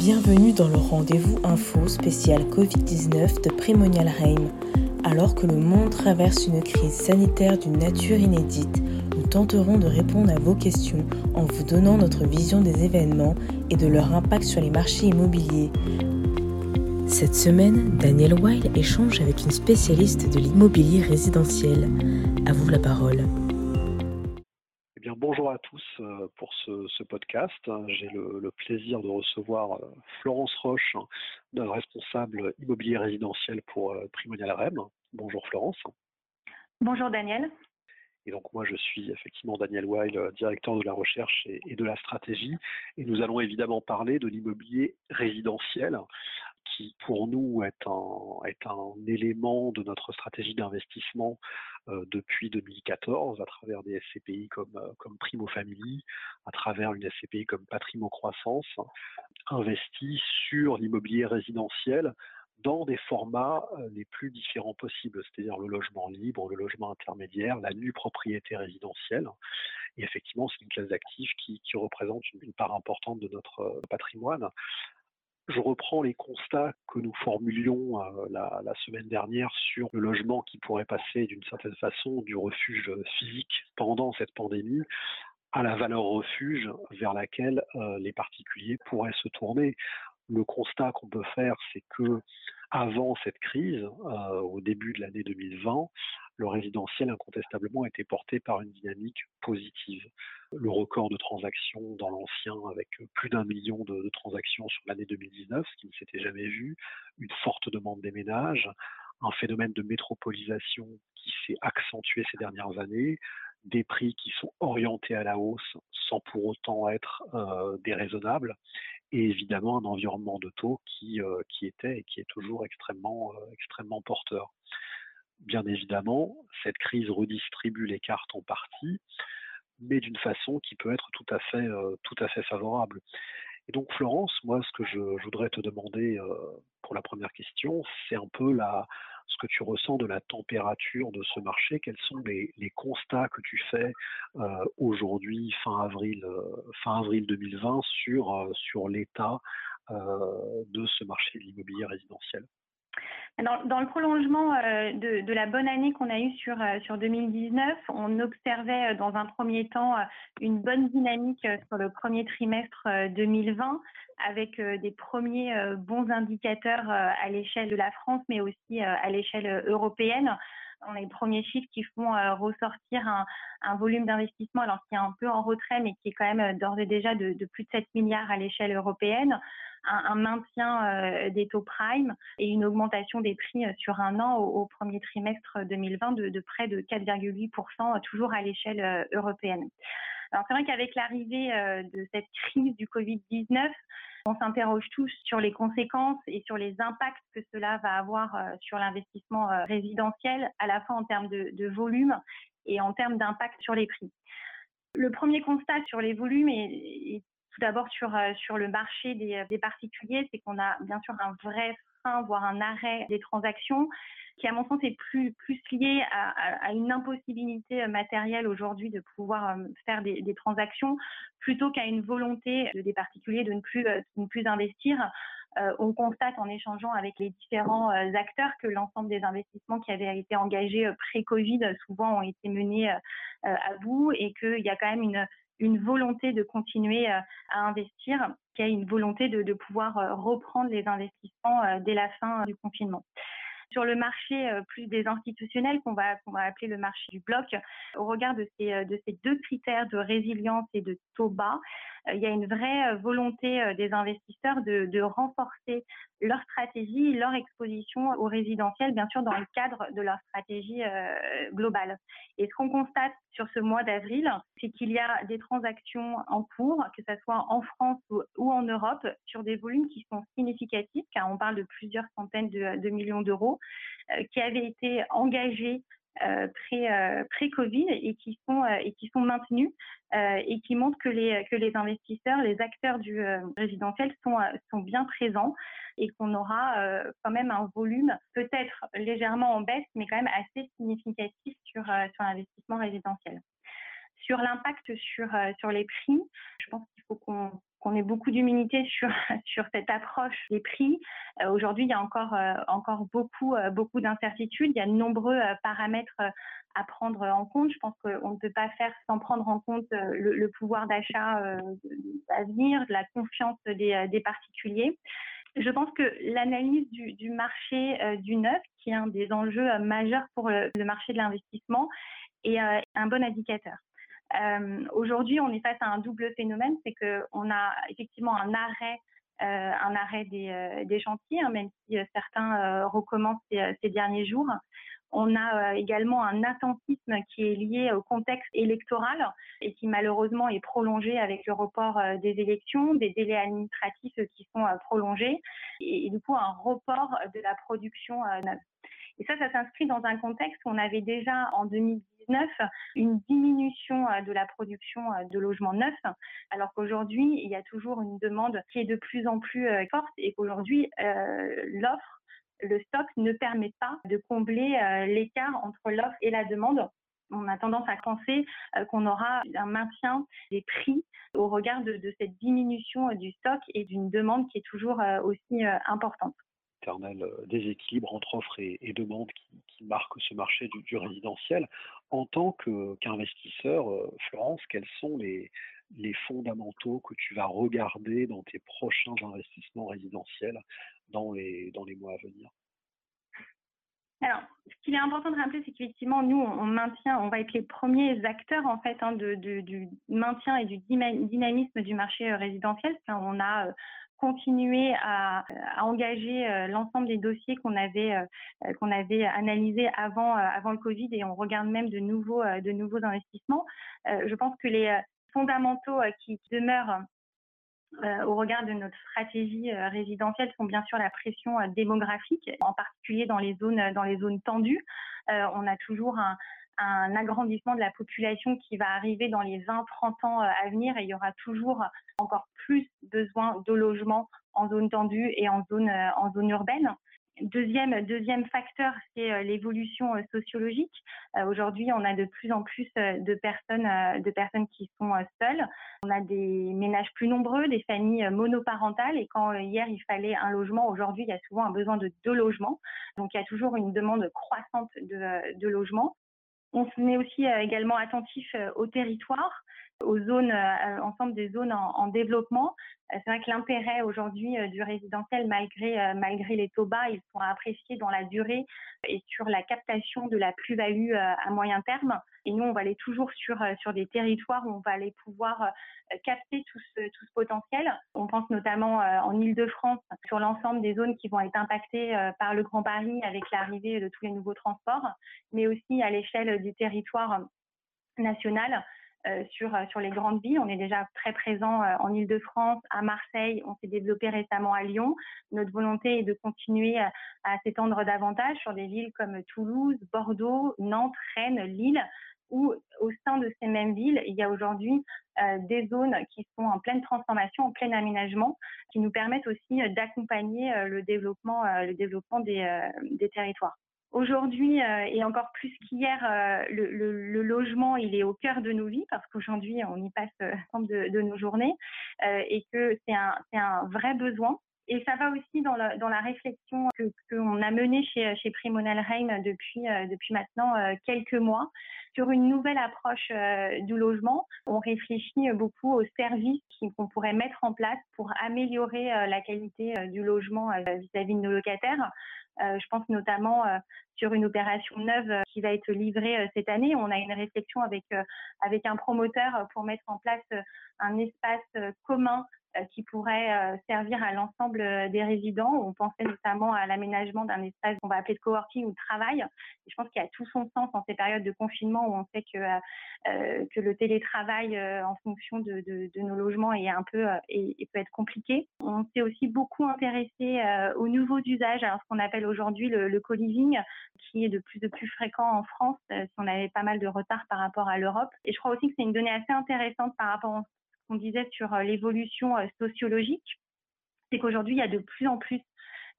Bienvenue dans le rendez-vous info spécial Covid-19 de Primonial Reim. Alors que le monde traverse une crise sanitaire d'une nature inédite, nous tenterons de répondre à vos questions en vous donnant notre vision des événements et de leur impact sur les marchés immobiliers. Cette semaine, Daniel Weil échange avec une spécialiste de l'immobilier résidentiel. À vous la parole. Bonjour à tous euh, pour ce, podcast. J'ai le, plaisir de recevoir euh, Florence Roche, responsable immobilier résidentiel pour euh, Primonial REM. Bonjour Florence. Bonjour Daniel. Et donc moi je suis effectivement Daniel Weil, directeur de la recherche et de la stratégie. Et nous allons évidemment parler de l'immobilier résidentiel qui pour nous est un, élément de notre stratégie d'investissement euh, depuis 2014 à travers des SCPI comme, euh, Primo Family, à travers une SCPI comme Patrimo Croissance, investi sur l'immobilier résidentiel dans des formats euh, les plus différents possibles, c'est-à-dire le logement libre, le logement intermédiaire, la nue propriété résidentielle. Et effectivement, c'est une classe d'actifs qui, qui, représente une, part importante de notre patrimoine je reprends les constats que nous formulions euh, la, semaine dernière sur le logement qui pourrait passer d'une certaine façon du refuge physique pendant cette pandémie à la valeur refuge vers laquelle euh, les particuliers pourraient se tourner. Le constat qu'on peut faire, c'est que avant cette crise, euh, au début de l'année 2020, le résidentiel incontestablement était porté par une dynamique positive. Le record de transactions dans l'ancien, avec plus d'un million de, transactions sur l'année 2019, ce qui ne s'était jamais vu, une forte demande des ménages, un phénomène de métropolisation qui s'est accentué ces dernières années, des prix qui sont orientés à la hausse sans pour autant être euh, déraisonnables, et évidemment un environnement de taux qui, euh, était et qui est toujours euh, extrêmement porteur bien évidemment, cette crise redistribue les cartes en partie, mais d'une façon qui peut être tout à fait, euh, favorable. Et donc, Florence, moi, ce que je, voudrais te demander euh, pour la première question, c'est un peu la, ce que tu ressens de la température de ce marché. Quels sont les, constats que tu fais euh, aujourd'hui, fin avril, fin avril 2020, sur, sur l'état de ce marché de l'immobilier résidentiel? Dans, le prolongement euh, de, la bonne année qu'on a eue sur, euh, sur 2019, on observait euh, dans un premier temps une bonne dynamique sur le premier trimestre 2020 avec des premiers bons indicateurs à l'échelle de la France, mais aussi à l'échelle européenne. On a les premiers chiffres qui font ressortir un, volume d'investissement, alors qui est un peu en retrait, mais qui est quand même d'ores et déjà de, plus de 7 milliards à l'échelle européenne un, maintien euh, des taux prime et une augmentation des prix euh, sur un an au, premier trimestre 2020 de, près de 4,8%, euh, toujours à l'échelle européenne. Alors c'est vrai qu'avec l'arrivée de cette crise du Covid-19, on s'interroge tous sur les conséquences et sur les impacts que cela va avoir sur l'investissement résidentiel, à la fois en termes de, volume et en termes d'impact sur les prix. Le premier constat sur les volumes est, tout d'abord sur, euh, sur le marché des particuliers, c'est qu'on a bien sûr un vrai voire un arrêt des transactions, qui à mon sens est plus, lié à, une impossibilité matérielle aujourd'hui de pouvoir euh, faire des, transactions, plutôt qu'à une volonté des particuliers de ne plus, euh, de ne plus investir. on constate en échangeant avec les différents acteurs que l'ensemble des investissements qui avaient été engagés pré-Covid souvent ont été menés à bout et qu'il y a quand même une, une volonté de continuer euh, à investir, qui a une volonté de, pouvoir euh, reprendre les investissements euh, dès la fin du confinement. Sur le marché plus des institutionnels qu'on va, appeler le marché du bloc, au regard de ces, de ces deux critères de résilience et de taux bas, il y a une vraie volonté des investisseurs de, renforcer leur stratégie, leur exposition au résidentiel, bien sûr dans le cadre de leur stratégie globale. Et ce qu'on constate sur ce mois d'avril, c'est qu'il y a des transactions en cours, que ce soit en France ou, en Europe, sur des volumes qui sont significatifs, car on parle de plusieurs centaines de, millions d'euros, qui avaient été engagés euh, euh, pré-Covid et qui sont euh, et qui sont maintenus et qui montrent que les que les investisseurs, les acteurs du résidentiel sont sont bien présents et qu'on aura quand même un volume peut-être légèrement en baisse, mais quand même assez significatif sur sur l'investissement résidentiel. Sur l'impact sur sur les prix, je pense qu'il faut qu'on qu'on ait beaucoup d'humilité sur cette approche des prix. Aujourd'hui, il y a encore encore beaucoup beaucoup d'incertitudes. Il y a de nombreux paramètres à prendre en compte. Je pense qu'on ne peut pas faire sans prendre en compte le, pouvoir d'achat à venir, la confiance des, particuliers. Je pense que l'analyse du, marché euh, du neuf, qui est un des enjeux euh, majeurs pour le, marché de l'investissement, est euh, un bon indicateur. Aujourd'hui, on est face à un double phénomène, c'est qu'on a effectivement un arrêt un arrêt des, chantiers, hein, même si certains recommencent ces, derniers jours. On a euh, également un attentisme qui est lié au contexte électoral et qui malheureusement est prolongé avec le report euh, des élections, des délais administratifs qui sont euh, prolongés et, du coup un report de la production. Et ça, ça s'inscrit dans un contexte où on avait déjà en 2019 une diminution de la production de logements neufs, alors qu'aujourd'hui, il y a toujours une demande qui est de plus en plus forte et qu'aujourd'hui, l'offre le stock ne permet pas de combler euh, l'écart entre l'offre et la demande. On a tendance à penser euh, qu'on aura un maintien des prix au regard de, cette diminution du stock et d'une demande qui est toujours euh, aussi importante éternel déséquilibre entre offre et, demande qui, marque ce marché du, résidentiel. En tant qu'investisseur, Florence, quels sont les, fondamentaux que tu vas regarder dans tes prochains investissements résidentiels dans les, mois à venir? Alors, ce qu'il est important de rappeler, c'est qu'effectivement, nous, on maintient, on va être les premiers acteurs en fait hein, du maintien et du dynamisme du marché euh, résidentiel. On a euh, continué à, engager euh, l'ensemble des dossiers qu'on avait qu'on avait analysés avant avant le Covid et on regarde même de nouveaux de nouveaux investissements. je pense que les fondamentaux qui demeurent euh, au regard de notre stratégie euh, résidentielle sont bien sûr la pression euh, démographique, en particulier dans les zones, dans les zones tendues. on a toujours un, un agrandissement de la population qui va arriver dans les 20-30 ans à venir et il y aura toujours encore plus besoin de logements en zone tendue et en zone, en zone urbaine. Deuxième, deuxième facteur, c'est euh, l'évolution euh, sociologique. Euh, aujourd'hui, on a de plus en plus de personnes, de personnes qui sont seules. On a des ménages plus nombreux, des familles monoparentales. Et quand hier il fallait un logement, aujourd'hui il y a souvent un besoin de deux logements. Donc il y a toujours une demande croissante de, de logements. On est aussi également attentif au territoire aux zones, euh, ensemble des zones en, développement. Euh, c'est vrai que l'intérêt aujourd'hui euh, du résidentiel, malgré, malgré les taux bas, ils sont appréciés dans la durée et sur la captation de la plus-value à moyen terme. Et nous, on va aller toujours sur, sur des territoires où on va aller pouvoir capter tout ce, tout ce potentiel. On pense notamment en Ile-de-France sur l'ensemble des zones qui vont être impactées par le Grand Paris avec l'arrivée de tous les nouveaux transports, mais aussi à l'échelle du territoire national euh, sur, euh, sur les grandes villes. On est déjà très présent euh, en Ile-de-France, à Marseille, on s'est développé récemment à Lyon. Notre volonté est de continuer à, s'étendre davantage sur des villes comme Toulouse, Bordeaux, Nantes, Rennes, Lille, où au sein de ces mêmes villes, il y a aujourd'hui des zones qui sont en pleine transformation, en plein aménagement, qui nous permettent aussi d'accompagner le développement, des territoires. Aujourd'hui, euh, et encore plus qu'hier, euh, le, logement, il est au cœur de nos vies parce qu'aujourd'hui, on y passe l'ensemble de, de, nos journées et que c'est un, un, vrai besoin. Et ça va aussi dans la, dans la réflexion qu'on a menée chez, chez Reim depuis, euh, depuis maintenant quelques mois sur une nouvelle approche du logement. On réfléchit beaucoup aux services qu'on pourrait mettre en place pour améliorer la qualité du logement vis-à-vis de nos locataires. Euh, je pense notamment euh, sur une opération neuve euh, qui va être livrée cette année. On a une réflexion avec, avec un promoteur pour mettre en place un espace commun euh, qui pourrait euh, servir à l'ensemble euh, des résidents. On pensait notamment à l'aménagement d'un espace qu'on va appeler de coworking ou de travail. Je pense qu'il a tout son sens en ces périodes de confinement où on sait que, que le télétravail en fonction de, de, nos logements est un peu et, peut être compliqué. On s'est aussi beaucoup intéressé aux nouveaux usages, alors ce qu'on appelle aujourd'hui le co-living, qui est de plus en plus fréquent en France, si on avait pas mal de retard par rapport à l'Europe. Et je crois aussi que c'est une donnée assez intéressante par rapport qu'on disait sur euh, l'évolution euh, sociologique, c'est qu'aujourd'hui, il y a de plus en plus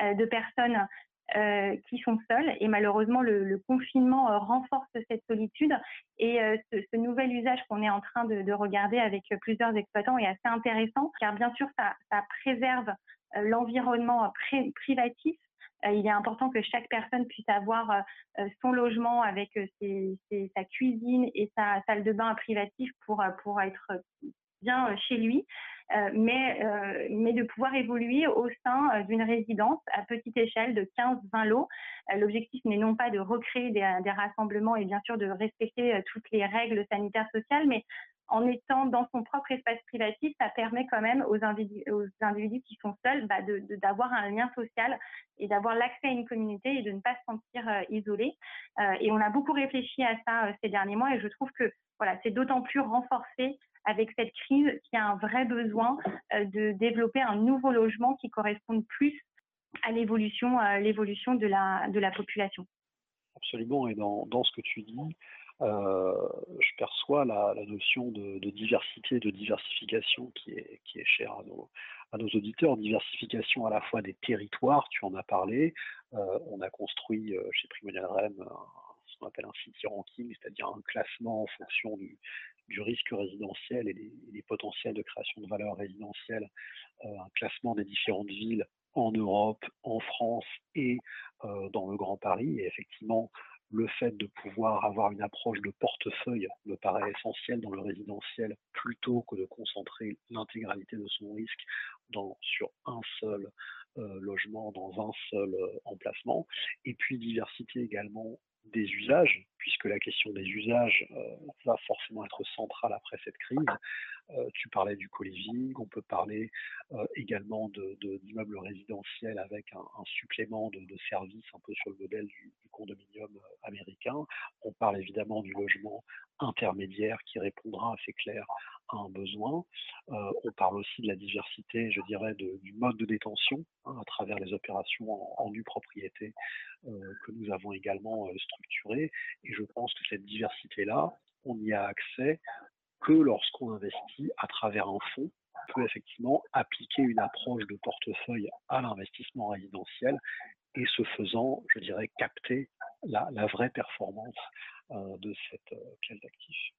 euh, de personnes qui sont seuls. Et malheureusement, le, confinement renforce cette solitude. Et ce, nouvel usage qu'on est en train de, regarder avec plusieurs exploitants est assez intéressant, car bien sûr, ça, préserve l'environnement privatif il est important que chaque personne puisse avoir son logement avec sa cuisine et sa salle de bain privative pour, être bien chez lui. Euh, mais, euh, de pouvoir évoluer au sein euh, d'une résidence à petite échelle de 15-20 lots. L'objectif n'est non pas de recréer des, rassemblements et bien sûr de respecter toutes les règles sanitaires sociales, mais en étant dans son propre espace privatif, ça permet quand même aux, individus, qui sont seuls bah, d'avoir un lien social et d'avoir l'accès à une communauté et de ne pas se sentir isolés. et on a beaucoup réfléchi à ça ces derniers mois et je trouve que voilà, c'est d'autant plus renforcé avec cette crise qui a un vrai besoin euh, de développer un nouveau logement qui corresponde plus à l'évolution, de la, population. Absolument, et dans, ce que tu dis, euh, je perçois la, notion de, diversité, de diversification qui est, chère à nos, auditeurs. Diversification à la fois des territoires, tu en as parlé. Euh, on a construit chez Primonial Rem ce qu'on appelle un city ranking, c'est-à-dire un classement en fonction du, risque résidentiel et des, potentiels de création de valeur résidentielle, euh, un classement des différentes villes en Europe, en France et euh, dans le Grand Paris. Et effectivement, le fait de pouvoir avoir une approche de portefeuille me paraît essentiel dans le résidentiel plutôt que de concentrer l'intégralité de son risque sur un seul euh, logement, dans un seul emplacement. Et puis diversité également des usages, puisque la question des usages euh, va forcément être centrale après cette crise. Euh, tu parlais du co-living, on peut parler euh, également d'immeubles de, résidentiels avec un, supplément de, services un peu sur le modèle du, condominium américain. On parle évidemment du logement intermédiaire qui répondra assez clair un besoin. on parle aussi de la diversité, je dirais, du mode de détention hein, à travers les opérations en, propriété que nous avons également structurées. Et je pense que cette diversité-là, on n'y a accès que lorsqu'on investit à travers un fonds on peut effectivement appliquer une approche de portefeuille à l'investissement résidentiel et ce faisant, je dirais, capter la, vraie performance de cette classe d'actifs.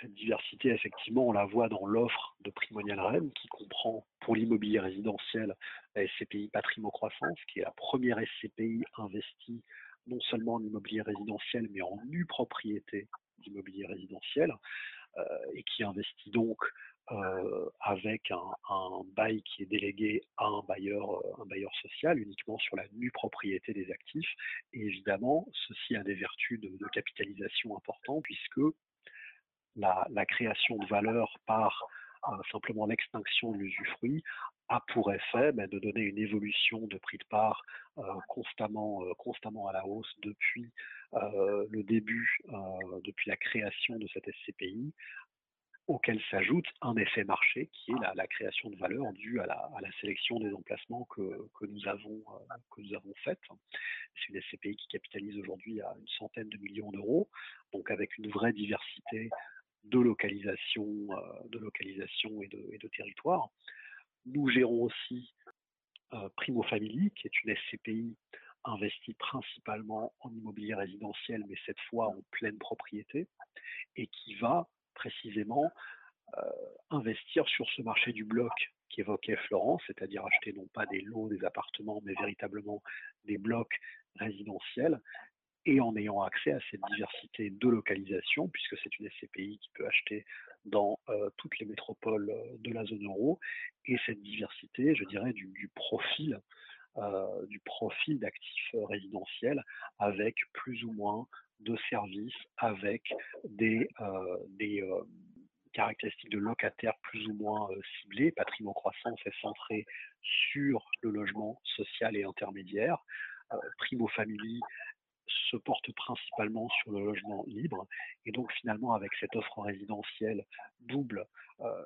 Cette diversité, effectivement, on la voit dans l'offre de Primonial REM qui comprend pour l'immobilier résidentiel la SCPI Patrimo Croissance, qui est la première SCPI investie non seulement en immobilier résidentiel, mais en nue propriété d'immobilier résidentiel, euh, et qui investit donc euh, avec un, bail qui est délégué à un bailleur, euh, un bailleur social uniquement sur la nue propriété des actifs. Et évidemment, ceci a des vertus de, capitalisation importantes puisque la, création de valeur par simplement l'extinction de l'usufruit a pour effet ben, de donner une évolution de prix de part constamment, constamment à la hausse depuis le début, depuis la création de cette SCPI, auquel s'ajoute un effet marché qui est la, création de valeur due à la, sélection des emplacements que, nous avons, que nous avons faites. C'est une SCPI qui capitalise aujourd'hui à une centaine de millions d'euros, donc avec une vraie diversité de localisation, de localisation et de, territoire. Nous gérons aussi Primo Family, qui est une SCPI investie principalement en immobilier résidentiel, mais cette fois en pleine propriété, et qui va précisément investir sur ce marché du bloc qu'évoquait Florence, c'est-à-dire acheter non pas des lots, des appartements, mais véritablement des blocs résidentiels, et en ayant accès à cette diversité de localisation, puisque c'est une SCPI qui peut acheter dans toutes les métropoles de la zone euro, et cette diversité, je dirais, du, profil du profil d'actifs résidentiels avec plus ou moins de services, avec des, caractéristiques de locataires plus ou moins ciblés. Patrimoine croissance est centré sur le logement social et intermédiaire. Primo Family se porte principalement sur le logement libre. Et donc finalement, avec cette offre résidentielle double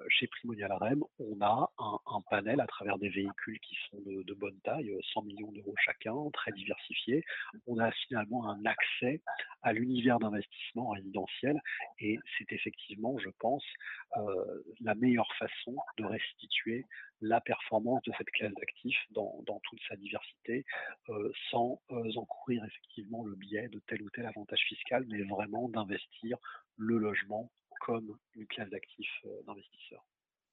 chez Primonial REM, on a un, panel à travers des véhicules qui sont de, bonne taille, 100 millions d'euros chacun, très diversifiés. On a finalement un accès à l'univers d'investissement résidentiel et c'est effectivement, je pense, la meilleure façon de restituer la performance de cette classe d'actifs dans, toute sa diversité, sans encourir effectivement le biais de tel ou tel avantage fiscal, mais vraiment d'investir le logement comme une classe d'actifs euh, d'investisseurs.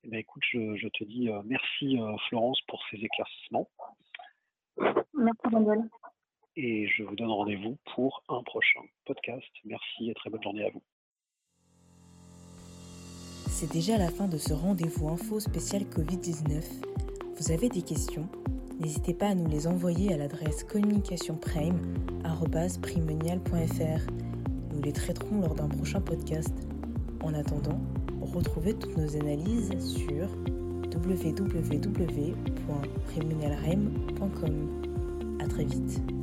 Eh ben, écoute, je, te dis euh, merci euh, Florence pour ces éclaircissements. Merci Manuel. Et je vous donne rendez-vous pour un prochain podcast. Merci et très bonne journée à vous. C'est déjà la fin de ce rendez-vous info spécial Covid-19. Vous avez des questions? N'hésitez pas à nous les envoyer à l'adresse communicationprime.fr. Nous les traiterons lors d'un prochain podcast. En attendant, retrouvez toutes nos analyses sur www.prémunialrem.com. A très vite.